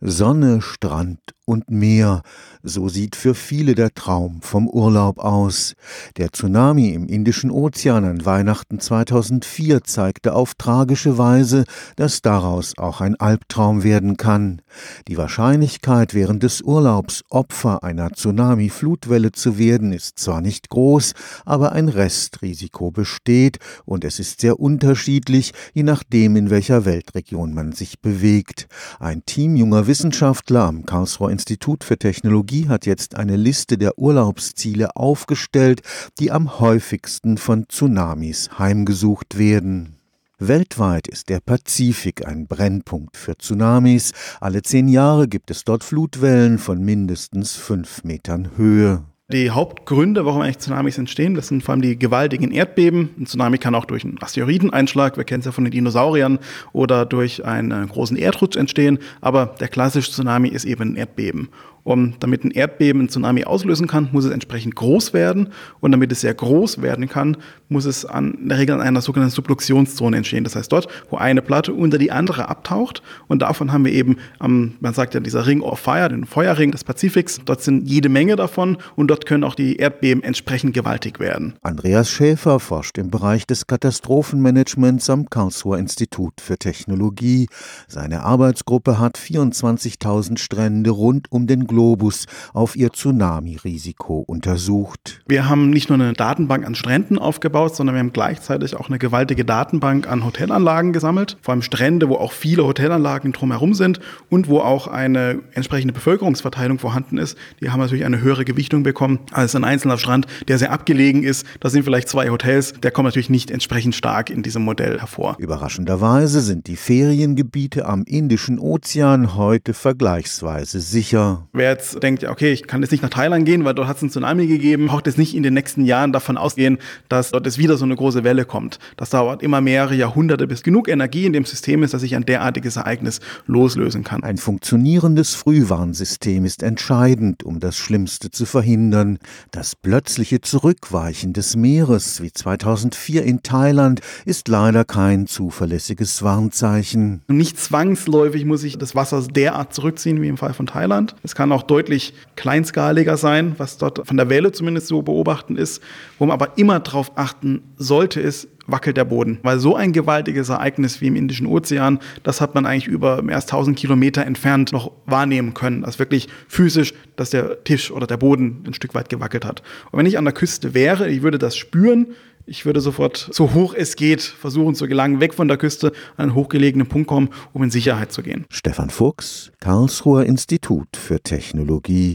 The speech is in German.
Sonne, Strand und Meer, so sieht für viele der Traum vom Urlaub aus. Der Tsunami im Indischen Ozean an Weihnachten 2004 zeigte auf tragische Weise, dass daraus auch ein Albtraum werden kann. Die Wahrscheinlichkeit, während des Urlaubs Opfer einer Tsunami-Flutwelle zu werden, ist zwar nicht groß, aber ein Restrisiko besteht und es ist sehr unterschiedlich, je nachdem, in welcher Weltregion man sich bewegt. Ein Team junger Wissenschaftler am Karlsruher Institut für Technologie hat jetzt eine Liste der Urlaubsziele aufgestellt, die am häufigsten von Tsunamis heimgesucht werden. Weltweit ist der Pazifik ein Brennpunkt für Tsunamis. Alle zehn Jahre gibt es dort Flutwellen von mindestens fünf Metern Höhe. Die Hauptgründe, warum eigentlich Tsunamis entstehen, das sind vor allem die gewaltigen Erdbeben. Ein Tsunami kann auch durch einen Asteroideneinschlag, wir kennen es ja von den Dinosauriern, oder durch einen großen Erdrutsch entstehen. Aber der klassische Tsunami ist eben ein Erdbeben. Um, damit ein Erdbeben ein Tsunami auslösen kann, muss es entsprechend groß werden. Und damit es sehr groß werden kann, muss es an, in der Regel an einer sogenannten Subduktionszone entstehen. Das heißt, dort, wo eine Platte unter die andere abtaucht. Und davon haben wir eben, ähm, man sagt ja, dieser Ring of Fire, den Feuerring des Pazifiks. Dort sind jede Menge davon. Und dort können auch die Erdbeben entsprechend gewaltig werden. Andreas Schäfer forscht im Bereich des Katastrophenmanagements am Karlsruher Institut für Technologie. Seine Arbeitsgruppe hat 24.000 Strände rund um den Globus Globus auf ihr Tsunami-Risiko untersucht. Wir haben nicht nur eine Datenbank an Stränden aufgebaut, sondern wir haben gleichzeitig auch eine gewaltige Datenbank an Hotelanlagen gesammelt. Vor allem Strände, wo auch viele Hotelanlagen drumherum sind und wo auch eine entsprechende Bevölkerungsverteilung vorhanden ist. Die haben natürlich eine höhere Gewichtung bekommen als ein einzelner Strand, der sehr abgelegen ist. Da sind vielleicht zwei Hotels. Der kommt natürlich nicht entsprechend stark in diesem Modell hervor. Überraschenderweise sind die Feriengebiete am Indischen Ozean heute vergleichsweise sicher. Wer jetzt denkt, okay, ich kann jetzt nicht nach Thailand gehen, weil dort hat es einen Tsunami gegeben, braucht jetzt nicht in den nächsten Jahren davon ausgehen, dass dort jetzt wieder so eine große Welle kommt. Das dauert immer mehrere Jahrhunderte, bis genug Energie in dem System ist, dass sich ein derartiges Ereignis loslösen kann. Ein funktionierendes Frühwarnsystem ist entscheidend, um das Schlimmste zu verhindern. Das plötzliche Zurückweichen des Meeres, wie 2004 in Thailand, ist leider kein zuverlässiges Warnzeichen. Nicht zwangsläufig muss sich das Wasser derart zurückziehen wie im Fall von Thailand. Es kann auch auch deutlich kleinskaliger sein, was dort von der Welle zumindest so beobachten ist. Wo man aber immer darauf achten sollte, ist, wackelt der Boden. Weil so ein gewaltiges Ereignis wie im Indischen Ozean, das hat man eigentlich über mehr als 1000 Kilometer entfernt noch wahrnehmen können. Also wirklich physisch, dass der Tisch oder der Boden ein Stück weit gewackelt hat. Und wenn ich an der Küste wäre, ich würde das spüren, ich würde sofort, so hoch es geht, versuchen zu gelangen, weg von der Küste, an einen hochgelegenen Punkt kommen, um in Sicherheit zu gehen. Stefan Fuchs, Karlsruher Institut für Technologie